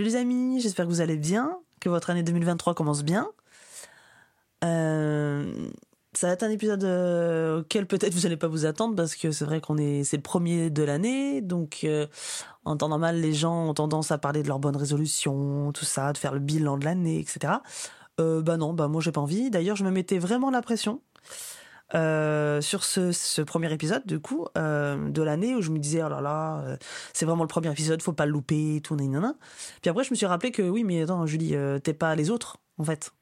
Salut les amis, j'espère que vous allez bien, que votre année 2023 commence bien. Euh, ça va être un épisode euh, auquel peut-être vous n'allez pas vous attendre parce que c'est vrai qu'on est c'est le premier de l'année, donc euh, en temps normal les gens ont tendance à parler de leurs bonnes résolutions, tout ça, de faire le bilan de l'année, etc. Bah non, bah moi j'ai pas envie. D'ailleurs je me mettais vraiment la pression. Euh, sur ce, premier épisode du coup euh, de l'année où je me disais oh là là euh, c'est vraiment le premier épisode faut pas le louper tout nanana. puis après je me suis rappelé que oui mais attends Julie t'es pas les autres en fait.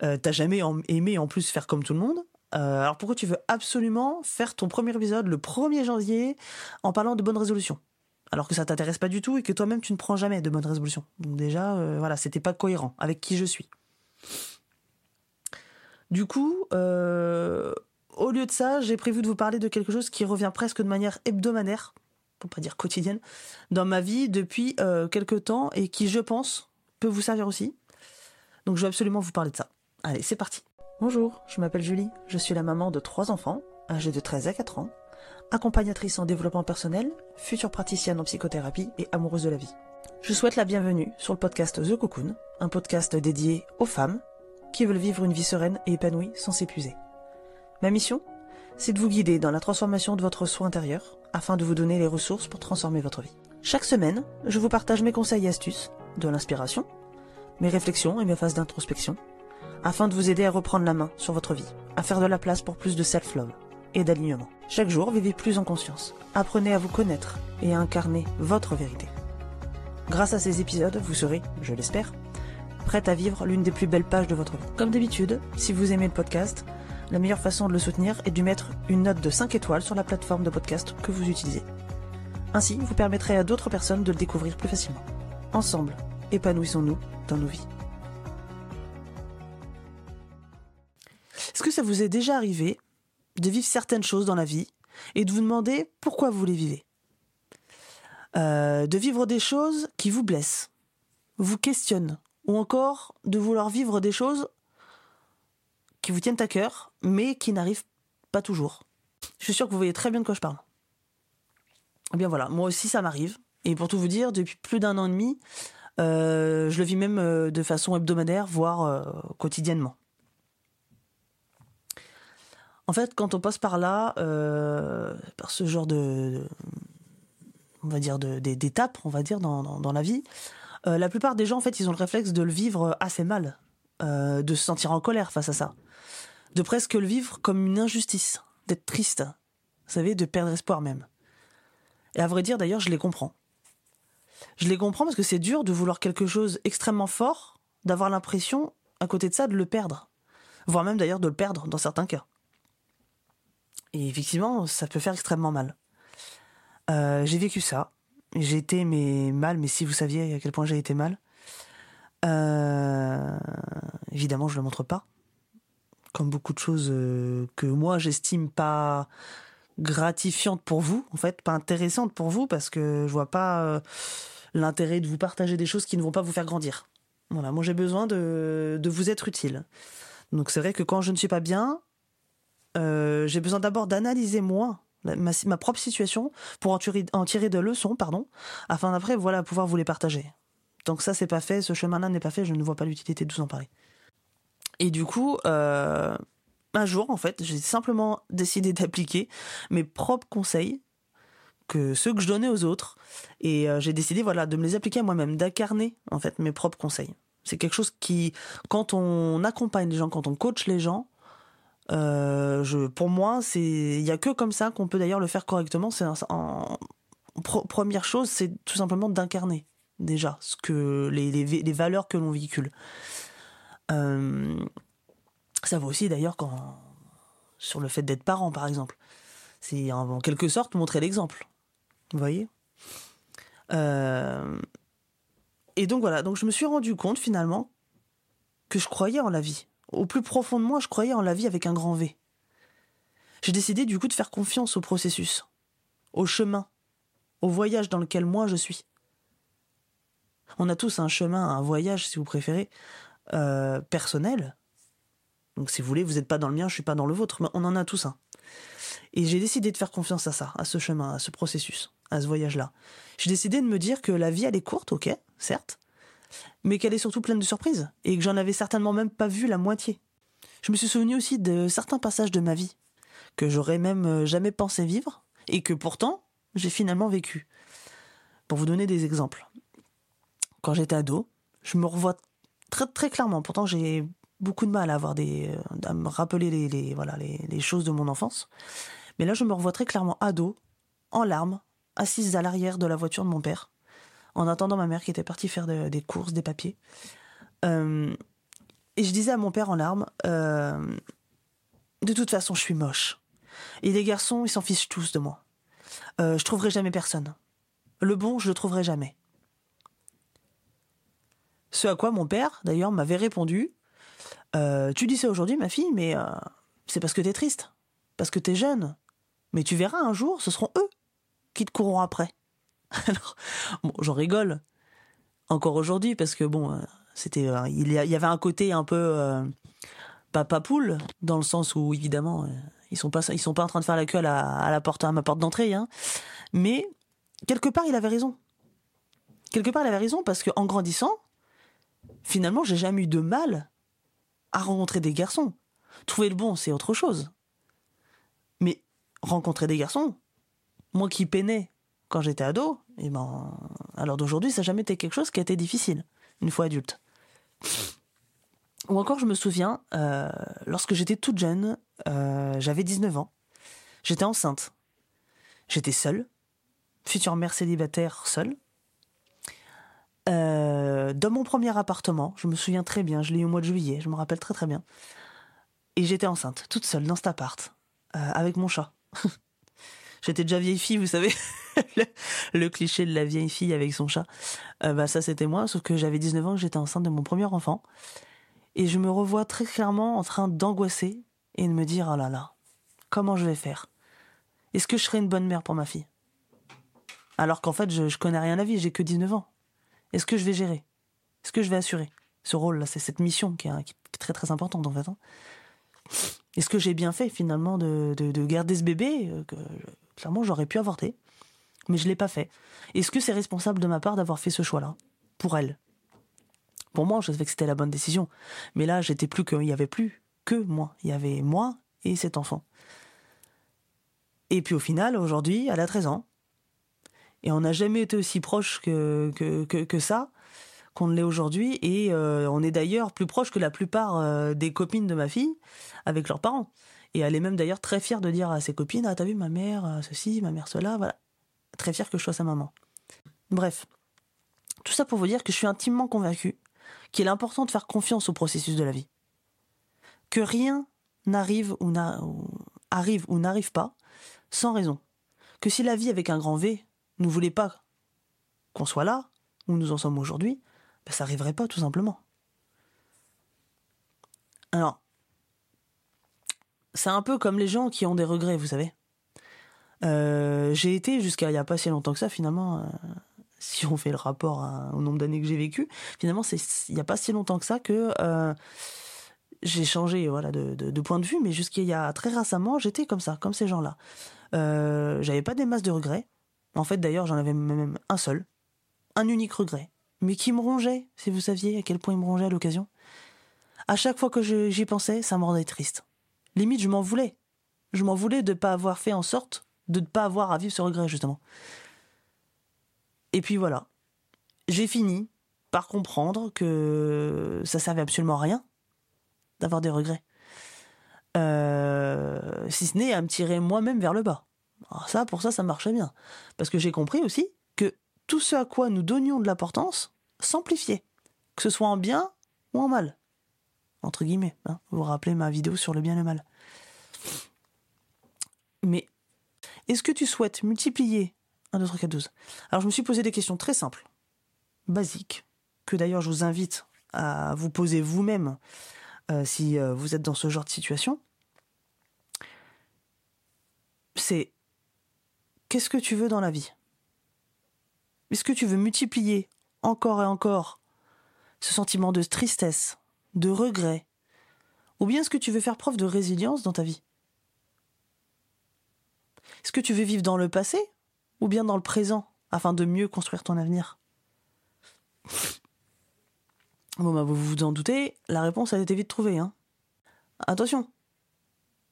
T'as jamais aimé en plus faire comme tout le monde. Alors pourquoi tu veux absolument faire ton premier épisode le 1er janvier en parlant de bonnes résolutions? Alors que ça t'intéresse pas du tout et que toi-même tu ne prends jamais de bonnes résolutions. Donc déjà voilà c'était pas cohérent avec qui je suis. Du coup, euh, au lieu de ça, j'ai prévu de vous parler de quelque chose qui revient presque de manière hebdomadaire, pour pas dire quotidienne, dans ma vie depuis euh, quelques temps et qui, je pense, peut vous servir aussi. Donc je vais absolument vous parler de ça. Allez, c'est parti. Bonjour, je m'appelle Julie, je suis la maman de trois enfants, âgés de 13 à 4 ans, accompagnatrice en développement personnel, future praticienne en psychothérapie et amoureuse de la vie. Je souhaite la bienvenue sur le podcast The Cocoon, un podcast dédié aux femmes qui veulent vivre une vie sereine et épanouie sans s'épuiser. Ma mission C'est de vous guider dans la transformation de votre soi intérieur afin de vous donner les ressources pour transformer votre vie. Chaque semaine, je vous partage mes conseils et astuces, de l'inspiration, mes réflexions et mes phases d'introspection, afin de vous aider à reprendre la main sur votre vie, à faire de la place pour plus de self-love et d'alignement. Chaque jour, vivez plus en conscience. Apprenez à vous connaître et à incarner votre vérité. Grâce à ces épisodes, vous serez, je l'espère, prête à vivre l'une des plus belles pages de votre vie. Comme d'habitude, si vous aimez le podcast, la meilleure façon de le soutenir est de mettre une note de 5 étoiles sur la plateforme de podcast que vous utilisez. Ainsi, vous permettrez à d'autres personnes de le découvrir plus facilement. Ensemble, épanouissons-nous dans nos vies. Est-ce que ça vous est déjà arrivé de vivre certaines choses dans la vie et de vous demander pourquoi vous les vivez? Euh, De vivre des choses qui vous blessent, vous questionnent, ou encore de vouloir vivre des choses qui vous tiennent à cœur, mais qui n'arrivent pas toujours. Je suis sûr que vous voyez très bien de quoi je parle. Eh bien voilà, moi aussi ça m'arrive. Et pour tout vous dire, depuis plus d'un an et demi, euh, je le vis même euh, de façon hebdomadaire, voire euh, quotidiennement. En fait, quand on passe par là, par ce genre de, on va dire, d'étapes, on va dire, dans, la vie, la plupart des gens, en fait, ils ont le réflexe de le vivre assez mal, euh, de se sentir en colère face à ça, de presque le vivre comme une injustice, d'être triste, vous savez, de perdre espoir même. Et à vrai dire, d'ailleurs, je les comprends. Je les comprends parce que c'est dur de vouloir quelque chose extrêmement fort, d'avoir l'impression, à côté de ça, de le perdre. Voire même d'ailleurs de le perdre dans certains cas. Et effectivement, ça peut faire extrêmement mal. Euh, j'ai vécu ça. J'ai été mal, mais si vous saviez à quel point j'ai été mal. Euh, évidemment, je le montre pas. Comme beaucoup de choses euh, que moi j'estime pas gratifiantes pour vous, en fait, pas intéressantes pour vous, parce que je vois pas euh, l'intérêt de vous partager des choses qui ne vont pas vous faire grandir. Voilà, moi j'ai besoin de, de vous être utile. Donc c'est vrai que quand je ne suis pas bien, j'ai besoin d'abord d'analyser moi ma, propre situation pour en tirer, en tirer de leçons, pardon, afin d'après voilà pouvoir vous les partager. Donc ça c'est pas fait, ce chemin-là n'est pas fait, je ne vois pas l'utilité de en parler. Et du coup, euh, un jour en fait, j'ai simplement décidé d'appliquer mes propres conseils que ceux que je donnais aux autres et euh, j'ai décidé voilà de me les appliquer à moi-même, d'incarner en fait mes propres conseils. C'est quelque chose qui, quand on accompagne les gens, quand on coach les gens, euh, pour moi, c'est, il y a que comme ça qu'on peut d'ailleurs le faire correctement. Première chose, c'est tout simplement d'incarner déjà ce que les, valeurs que l'on véhicule. Euh, ça vaut aussi d'ailleurs quand sur le fait d'être parent, par exemple. C'est en, en, quelque sorte montrer l'exemple. Vous voyez? Euh, et donc voilà. Donc je me suis rendu compte finalement que je croyais en la vie au plus profond de moi, je croyais en la vie avec un grand V. J'ai décidé du coup de faire confiance au processus, au chemin, au voyage dans lequel moi je suis. On a tous un chemin, un voyage, si vous préférez, euh, personnel. Donc si vous voulez, vous n'êtes pas dans le mien, je suis pas dans le vôtre, mais on en a tous un. Et j'ai décidé de faire confiance à ça, à ce chemin, à ce processus, à ce voyage-là. J'ai décidé de me dire que la vie, elle est courte, ok, certes, mais qu'elle est surtout pleine de surprises, et que j'en avais certainement même pas vu la moitié. Je me suis souvenu aussi de certains passages de ma vie, que j'aurais même euh, jamais pensé vivre, et que pourtant, j'ai finalement vécu. Pour vous donner des exemples. Quand j'étais ado, je me revois très, très clairement, pourtant j'ai beaucoup de mal à avoir des, euh, à me rappeler les, voilà, les choses de mon enfance. Mais là, je me revois très clairement ado, en larmes, assise à l'arrière de la voiture de mon père, en attendant ma mère qui était partie faire des courses, des papiers. Euh, et je disais à mon père en larmes, euh, de toute façon, je suis moche. Et les garçons, ils s'en fichent tous de moi. Euh, je trouverai jamais personne. Le bon, je le trouverai jamais. Ce à quoi mon père, d'ailleurs, m'avait répondu Tu dis ça aujourd'hui, ma fille, mais c'est parce que t'es triste, parce que t'es jeune. Mais tu verras un jour, ce seront eux qui te courront après. Alors, bon, j'en rigole encore aujourd'hui parce que bon, euh, c'était, euh, il y avait un côté un peu euh, papa poule dans le sens où évidemment ils sont sont pas en train de faire la queue à la, porte, à ma porte d'entrée, hein. Mais quelque part, il avait raison. Quelque part, il avait raison parce qu'en grandissant, finalement, j'ai jamais eu de mal à rencontrer des garçons. Trouver le bon, c'est autre chose. Mais rencontrer des garçons, moi qui peinais quand j'étais ado, et eh ben, alors d'aujourd'hui, ça n'a jamais été quelque chose qui a été difficile, une fois adulte. Ou encore, je me souviens, euh, lorsque j'étais toute jeune, euh, j'avais 19 ans, j'étais enceinte. J'étais seule, future mère célibataire seule. Euh, dans mon premier appartement, je me souviens très bien, je l'ai eu au mois de juillet, je me rappelle très très bien. Et j'étais enceinte, toute seule dans cet appart, avec mon chat. J'étais déjà vieille fille, vous savez, le, cliché de la vieille fille avec son chat. Euh, bah ça c'était moi, sauf que j'avais 19 ans, j'étais enceinte de mon premier enfant. Et je me revois très clairement en train d'angoisser et de me dire, oh là là, comment je vais faire? Est-ce que je serai une bonne mère pour ma fille? Alors qu'en fait, je, je connais rien à la vie, j'ai que 19 ans. Est-ce que je vais gérer? Est-ce que je vais assurer? Ce rôle-là C'est cette mission qui est, très très importante en fait. Hein. Est-ce que j'ai bien fait finalement de, de, garder ce bébé euh, que Clairement, j'aurais pu avorter, mais je l'ai pas fait. Est-ce que c'est responsable de ma part d'avoir fait ce choix-là? Pour elle? Pour moi, je savais que c'était la bonne décision. Mais là, j'étais plus que, il y avait plus que moi. Il y avait moi et cet enfant. Et puis au final, aujourd'hui, elle a 13 ans. Et on n'a jamais été aussi proche que, que, ça qu'on ne l'est aujourd'hui. Et euh, on est d'ailleurs plus proche que la plupart euh, des copines de ma fille avec leurs parents. Et elle est même d'ailleurs très fière de dire à ses copines Ah, t'as vu ma mère, euh, ceci, ma mère, cela, voilà. Très fière que je sois sa maman. Bref. Tout ça pour vous dire que je suis intimement convaincu qu'il est important de faire confiance au processus de la vie. Que rien n'arrive ou, arrive ou n'arrive pas sans raison. Que si la vie avec un grand V ne voulait pas qu'on soit là, où nous en sommes aujourd'hui, ben ça n'arriverait pas tout simplement. Alors, c'est un peu comme les gens qui ont des regrets, vous savez. Euh, j'ai été jusqu'à il n'y a pas si longtemps que ça, finalement, euh, si on fait le rapport au nombre d'années que j'ai vécu, finalement, c'est il n'y a pas si longtemps que ça que euh, j'ai changé voilà, de, point de vue, mais jusqu'à il y a très récemment, j'étais comme ça, comme ces gens-là. J'avais pas des masses de regrets. En fait, d'ailleurs, j'en avais même un seul, un unique regret, mais qui me rongeait, si vous saviez à quel point il me rongeait à l'occasion. À chaque fois que j'y pensais, ça me rendait triste limite, je m'en voulais. Je m'en voulais de ne pas avoir fait en sorte de ne pas avoir à vivre ce regret, justement. Et puis voilà. J'ai fini par comprendre que ça servait absolument à rien d'avoir des regrets. Euh, si ce n'est à me tirer moi-même vers le bas. Alors ça, pour ça, ça marchait bien. Parce que j'ai compris aussi que tout ce à quoi nous donnions de l'importance s'amplifiait. Que ce soit en bien ou en mal entre guillemets. Hein. vous vous rappelez ma vidéo sur le bien et le mal. Mais est-ce que tu souhaites multiplier 1, 2, 3, 4, 12 Alors je me suis posé des questions très simples, basiques, que d'ailleurs je vous invite à vous poser vous-même euh, si euh, vous êtes dans ce genre de situation. C'est qu'est-ce que tu veux dans la vie? Est-ce que tu veux multiplier encore et encore ce sentiment de tristesse, de regret? Ou bien est-ce que tu veux faire preuve de résilience dans ta vie? Est-ce que tu veux vivre dans le passé ou bien dans le présent afin de mieux construire ton avenir? Bon, bah, vous vous en doutez, la réponse a été vite trouvée. Hein. Attention.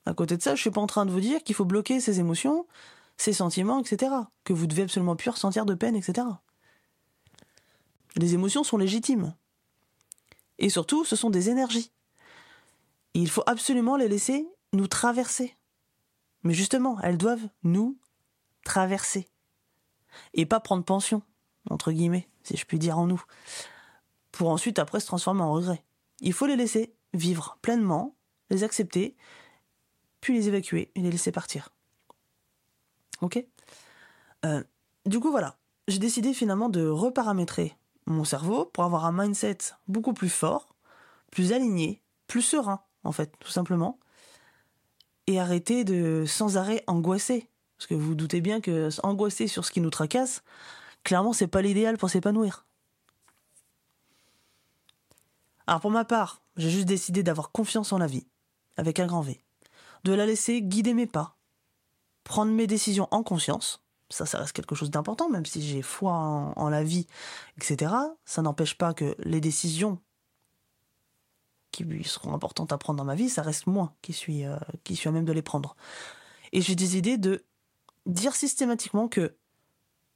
À côté de ça, je suis pas en train de vous dire qu'il faut bloquer ses émotions, ses sentiments, etc. Que vous devez absolument plus ressentir de peine, etc. Les émotions sont légitimes. Et surtout, ce sont des énergies. il faut absolument les laisser nous traverser. Mais justement, elles doivent nous traverser. Et pas prendre pension, entre guillemets, si je puis dire en nous, pour ensuite après se transformer en regret. Il faut les laisser vivre pleinement, les accepter, puis les évacuer et les laisser partir. Ok euh, Du coup, voilà. J'ai décidé finalement de reparamétrer mon cerveau pour avoir un mindset beaucoup plus fort, plus aligné, plus serein, en fait, tout simplement. Et arrêter de sans arrêt angoisser. Parce que vous, vous doutez bien que angoisser sur ce qui nous tracasse, clairement, c'est pas l'idéal pour s'épanouir. Alors pour ma part, j'ai juste décidé d'avoir confiance en la vie, avec un grand V, de la laisser guider mes pas, prendre mes décisions en conscience, ça, ça reste quelque chose d'important, même si j'ai foi en, la vie, etc. Ça n'empêche pas que les décisions qui seront importantes à prendre dans ma vie, ça reste moi qui suis, euh, qui suis à même de les prendre. Et j'ai des idées de dire systématiquement que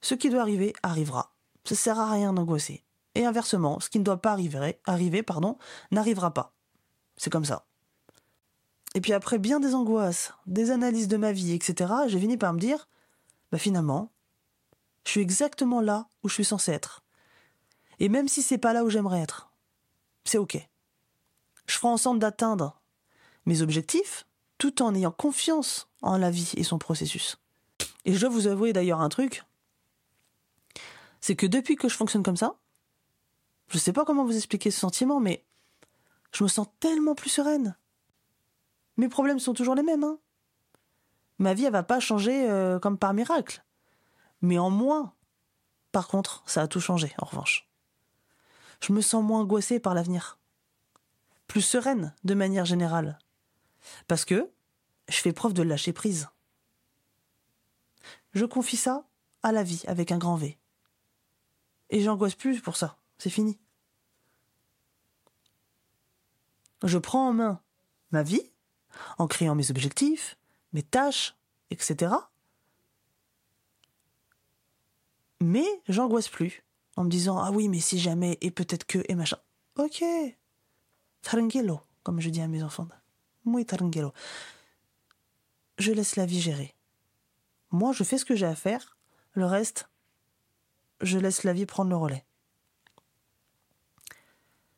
ce qui doit arriver arrivera. Ça sert à rien d'angoisser. Et inversement, ce qui ne doit pas arriver, arriver pardon, n'arrivera pas. C'est comme ça. Et puis après bien des angoisses, des analyses de ma vie, etc., j'ai fini par me dire, bah finalement, je suis exactement là où je suis censé être. Et même si c'est pas là où j'aimerais être, c'est ok. Je ferai en sorte d'atteindre mes objectifs tout en ayant confiance en la vie et son processus. Et je dois vous avouer d'ailleurs un truc, c'est que depuis que je fonctionne comme ça, je sais pas comment vous expliquer ce sentiment, mais je me sens tellement plus sereine. Mes problèmes sont toujours les mêmes, hein. Ma vie, elle va pas changer euh, comme par miracle. Mais en moins, par contre, ça a tout changé, en revanche. Je me sens moins angoissée par l'avenir. Plus sereine, de manière générale. Parce que je fais preuve de lâcher prise. Je confie ça à la vie avec un grand V. Et j'angoisse plus pour ça. C'est fini. Je prends en main ma vie en créant mes objectifs, mes tâches, etc. Mais j'angoisse plus en me disant ah oui mais si jamais et peut-être que et machin. Ok, tranquillo comme je dis à mes enfants. Muy tranquillo. Je laisse la vie gérer. Moi je fais ce que j'ai à faire. Le reste, je laisse la vie prendre le relais.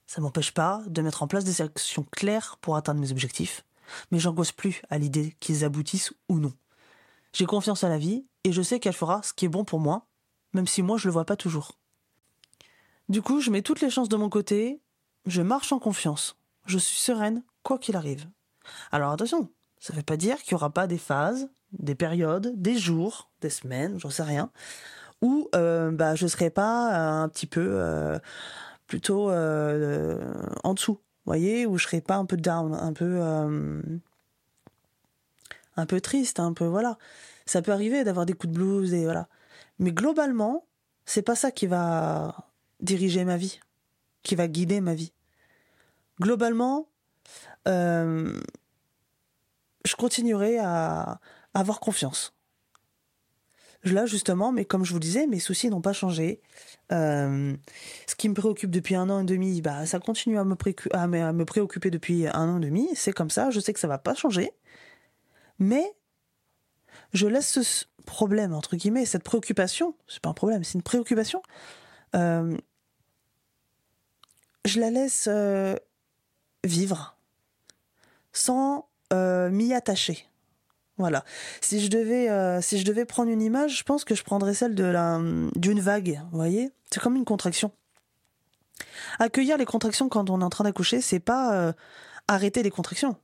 Ça m'empêche pas de mettre en place des actions claires pour atteindre mes objectifs, mais j'angoisse plus à l'idée qu'ils aboutissent ou non. J'ai confiance à la vie et je sais qu'elle fera ce qui est bon pour moi, même si moi je le vois pas toujours. Du coup, je mets toutes les chances de mon côté, je marche en confiance, je suis sereine quoi qu'il arrive. Alors attention, ça ne veut pas dire qu'il n'y aura pas des phases, des périodes, des jours, des semaines, j'en sais rien, où euh, bah, je ne serai pas un petit peu euh, plutôt euh, en dessous voyez, où je serais pas un peu down, un peu euh, un peu triste, un peu voilà. Ça peut arriver d'avoir des coups de blues et voilà. Mais globalement, c'est pas ça qui va diriger ma vie, qui va guider ma vie. Globalement, euh, je continuerai à avoir confiance là justement, mais comme je vous disais, mes soucis n'ont pas changé. Euh, ce qui me préoccupe depuis un an et demi, bah ça continue à me, à me préoccuper depuis un an et demi. C'est comme ça. Je sais que ça va pas changer, mais je laisse ce problème entre guillemets, cette préoccupation, c'est pas un problème, c'est une préoccupation. Euh, je la laisse euh, vivre sans m'y attacher. Voilà. Si je devais, euh, si je devais prendre une image, je pense que je prendrais celle de la, d'une vague. Vous voyez, c'est comme une contraction. Accueillir les contractions quand on est en train d'accoucher, c'est pas euh, arrêter les contractions.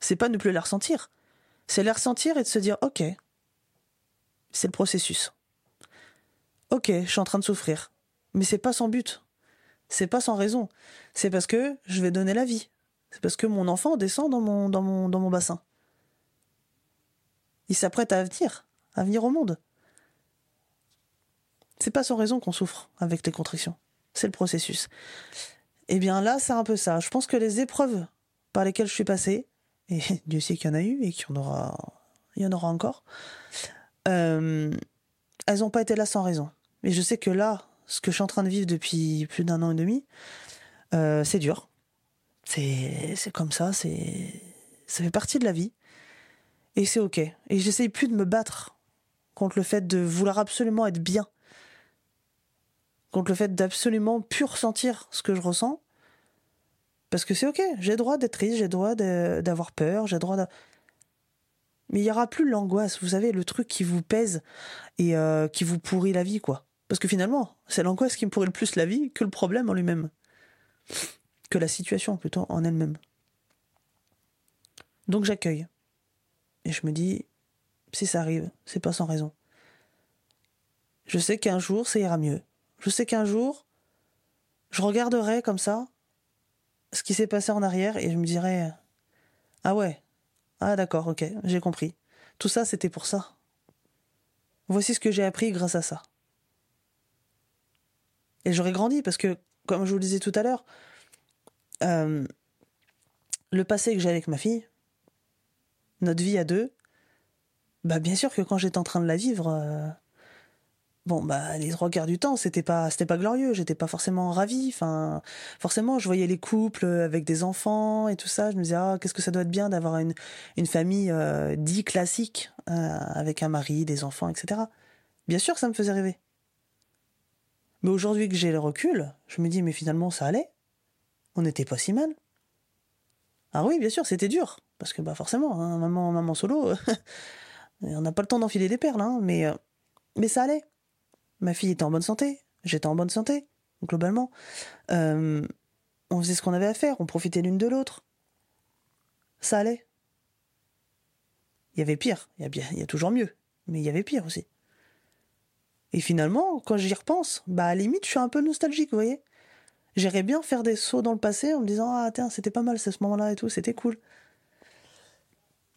C'est pas ne plus les ressentir. C'est les ressentir et de se dire, ok, c'est le processus. Ok, je suis en train de souffrir, mais c'est pas sans but. C'est pas sans raison. C'est parce que je vais donner la vie. C'est parce que mon enfant descend dans mon, dans mon, dans mon bassin. Il s'apprête à venir, à venir au monde. C'est pas sans raison qu'on souffre avec les contractions. C'est le processus. Eh bien là, c'est un peu ça. Je pense que les épreuves par lesquelles je suis passée, et Dieu sait qu'il y en a eu et qu'il y en aura, il y en aura encore, euh, elles n'ont pas été là sans raison. Mais je sais que là, ce que je suis en train de vivre depuis plus d'un an et demi, euh, c'est dur. C'est, comme ça, c'est, ça fait partie de la vie. Et c'est ok. Et j'essaye plus de me battre contre le fait de vouloir absolument être bien. Contre le fait d'absolument plus ressentir ce que je ressens. Parce que c'est ok. J'ai droit d'être triste, j'ai droit d'avoir peur, j'ai droit de... Mais il n'y aura plus l'angoisse, vous savez, le truc qui vous pèse et euh, qui vous pourrit la vie, quoi. Parce que finalement, c'est l'angoisse qui me pourrit le plus la vie que le problème en lui-même. Que la situation, plutôt, en elle-même. Donc j'accueille. Et je me dis, si ça arrive, c'est pas sans raison. Je sais qu'un jour, ça ira mieux. Je sais qu'un jour, je regarderai comme ça ce qui s'est passé en arrière et je me dirai, ah ouais, ah d'accord, ok, j'ai compris. Tout ça, c'était pour ça. Voici ce que j'ai appris grâce à ça. Et j'aurais grandi parce que, comme je vous le disais tout à l'heure, euh, le passé que j'ai avec ma fille, notre vie à deux, bah bien sûr que quand j'étais en train de la vivre, euh, bon bah les trois quarts du temps c'était pas c'était pas glorieux, j'étais pas forcément ravie. Enfin forcément je voyais les couples avec des enfants et tout ça, je me disais ah qu'est-ce que ça doit être bien d'avoir une une famille euh, dit classique euh, avec un mari, des enfants, etc. Bien sûr que ça me faisait rêver. Mais aujourd'hui que j'ai le recul, je me dis mais finalement ça allait, on n'était pas si mal. Ah oui bien sûr c'était dur parce que bah forcément hein, maman maman solo On n'a pas le temps d'enfiler des perles, hein, mais, euh, mais ça allait. Ma fille était en bonne santé, j'étais en bonne santé, globalement. Euh, on faisait ce qu'on avait à faire, on profitait l'une de l'autre. Ça allait. Il y avait pire, il y, a il y a toujours mieux, mais il y avait pire aussi. Et finalement, quand j'y repense, bah à la limite, je suis un peu nostalgique, vous voyez. J'irais bien faire des sauts dans le passé en me disant Ah, tiens, c'était pas mal ce moment-là et tout, c'était cool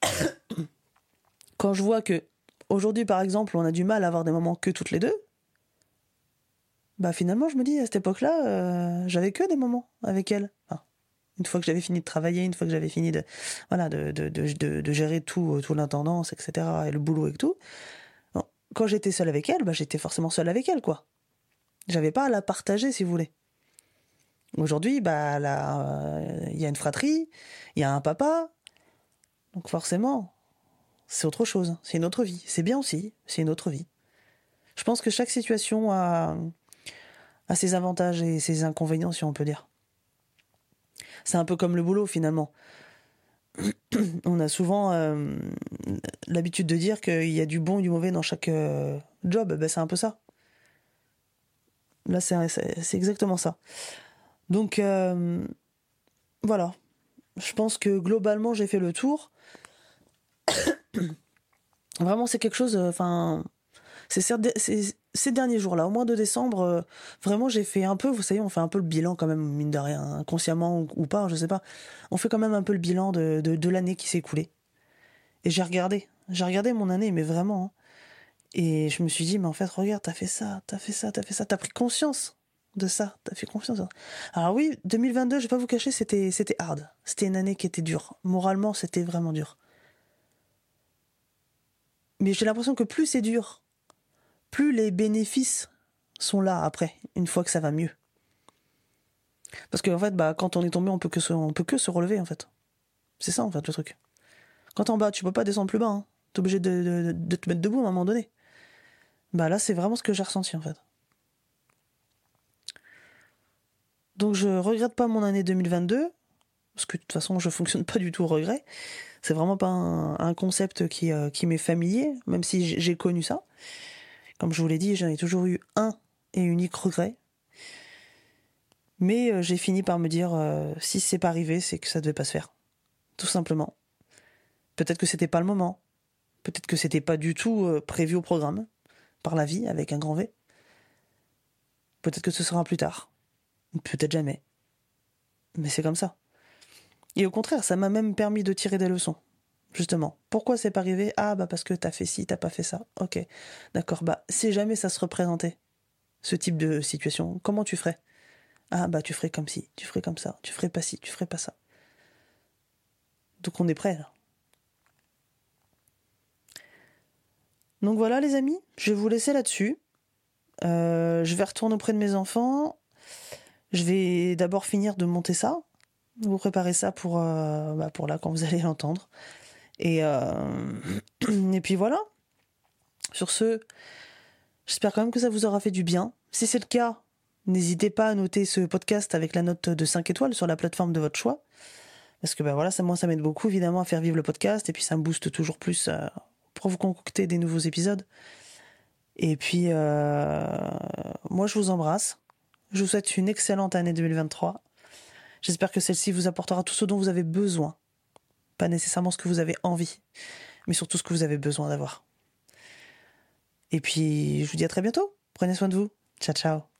quand je vois que aujourd'hui, par exemple, on a du mal à avoir des moments que toutes les deux, bah finalement, je me dis, à cette époque-là, euh, j'avais que des moments avec elle. une fois que j'avais fini de travailler, une fois que j'avais fini de, voilà, de, de, de, de gérer tout, tout l'intendance, etc., et le boulot et tout, quand j'étais seule avec elle, bah, j'étais forcément seule avec elle, quoi. J'avais pas à la partager, si vous voulez. Aujourd'hui, bah, euh, il y a une fratrie, il y a un papa, donc forcément, c'est autre chose, c'est une autre vie. C'est bien aussi, c'est une autre vie. Je pense que chaque situation a, ses avantages et ses inconvénients, si on peut dire. C'est un peu comme le boulot finalement. on a souvent euh, l'habitude de dire qu'il y a du bon et du mauvais dans chaque euh, job. Ben, c'est un peu ça. Là, c'est exactement ça. Donc, euh, voilà. Je pense que globalement, j'ai fait le tour. Vraiment, c'est quelque chose. Euh, enfin, c'est ces derniers jours-là, au mois de décembre, euh, vraiment, j'ai fait un peu. Vous savez, on fait un peu le bilan quand même, mine de rien, inconsciemment ou, pas, je sais pas. On fait quand même un peu le bilan de, de, l'année qui s'est écoulée. Et j'ai regardé, j'ai regardé mon année, mais vraiment. Hein. Et je me suis dit, mais en fait, regarde, t'as fait ça, t'as fait ça, t'as fait ça, t'as pris conscience de ça, t'as fait confiance. Alors oui, 2022, je vais pas vous cacher, c'était hard. C'était une année qui était dure. Moralement, c'était vraiment dur. Mais j'ai l'impression que plus c'est dur, plus les bénéfices sont là après, une fois que ça va mieux. Parce qu'en fait, bah, quand on est tombé, on peut que se, peut que se relever, en fait. C'est ça, en fait, le truc. Quand en bas, tu peux pas descendre plus bas. Hein. es obligé de, de, te mettre debout à un moment donné. Bah là, c'est vraiment ce que j'ai ressenti, en fait. Donc je regrette pas mon année 2022, parce que de toute façon, je fonctionne pas du tout au regret. C'est vraiment pas un, concept qui, euh, qui m'est familier, même si j'ai connu ça. Comme je vous l'ai dit, j'en ai toujours eu un et unique regret. Mais euh, j'ai fini par me dire, euh, si c'est pas arrivé, c'est que ça devait pas se faire. Tout simplement. Peut-être que c'était pas le moment. Peut-être que c'était pas du tout prévu au programme. Par la vie, avec un grand V. Peut-être que ce sera plus tard. Peut-être jamais. Mais c'est comme ça. Et au contraire, ça m'a même permis de tirer des leçons. Justement. Pourquoi c'est pas arrivé? Ah, bah parce que t'as fait ci, t'as pas fait ça. Ok. D'accord. Bah, si jamais ça se représentait, ce type de situation, comment tu ferais? Ah bah tu ferais comme ci, tu ferais comme ça, tu ferais pas ci, tu ferais pas ça. Donc on est prêt là. Donc voilà les amis, je vais vous laisser là-dessus. Euh, je vais retourner auprès de mes enfants. Je vais d'abord finir de monter ça, vous préparer ça pour, euh, bah là quand vous allez l'entendre. Et, euh, et puis voilà. Sur ce, j'espère quand même que ça vous aura fait du bien. Si c'est le cas, n'hésitez pas à noter ce podcast avec la note de 5 étoiles sur la plateforme de votre choix. Parce que bah voilà, ça, moi, ça m'aide beaucoup évidemment à faire vivre le podcast et puis ça me booste toujours plus euh, pour vous concocter des nouveaux épisodes. Et puis, moi, je vous embrasse. Je vous souhaite une excellente année 2023. J'espère que celle-ci vous apportera tout ce dont vous avez besoin. Pas nécessairement ce que vous avez envie, mais surtout ce que vous avez besoin d'avoir. Et puis, je vous dis à très bientôt. Prenez soin de vous. Ciao, ciao.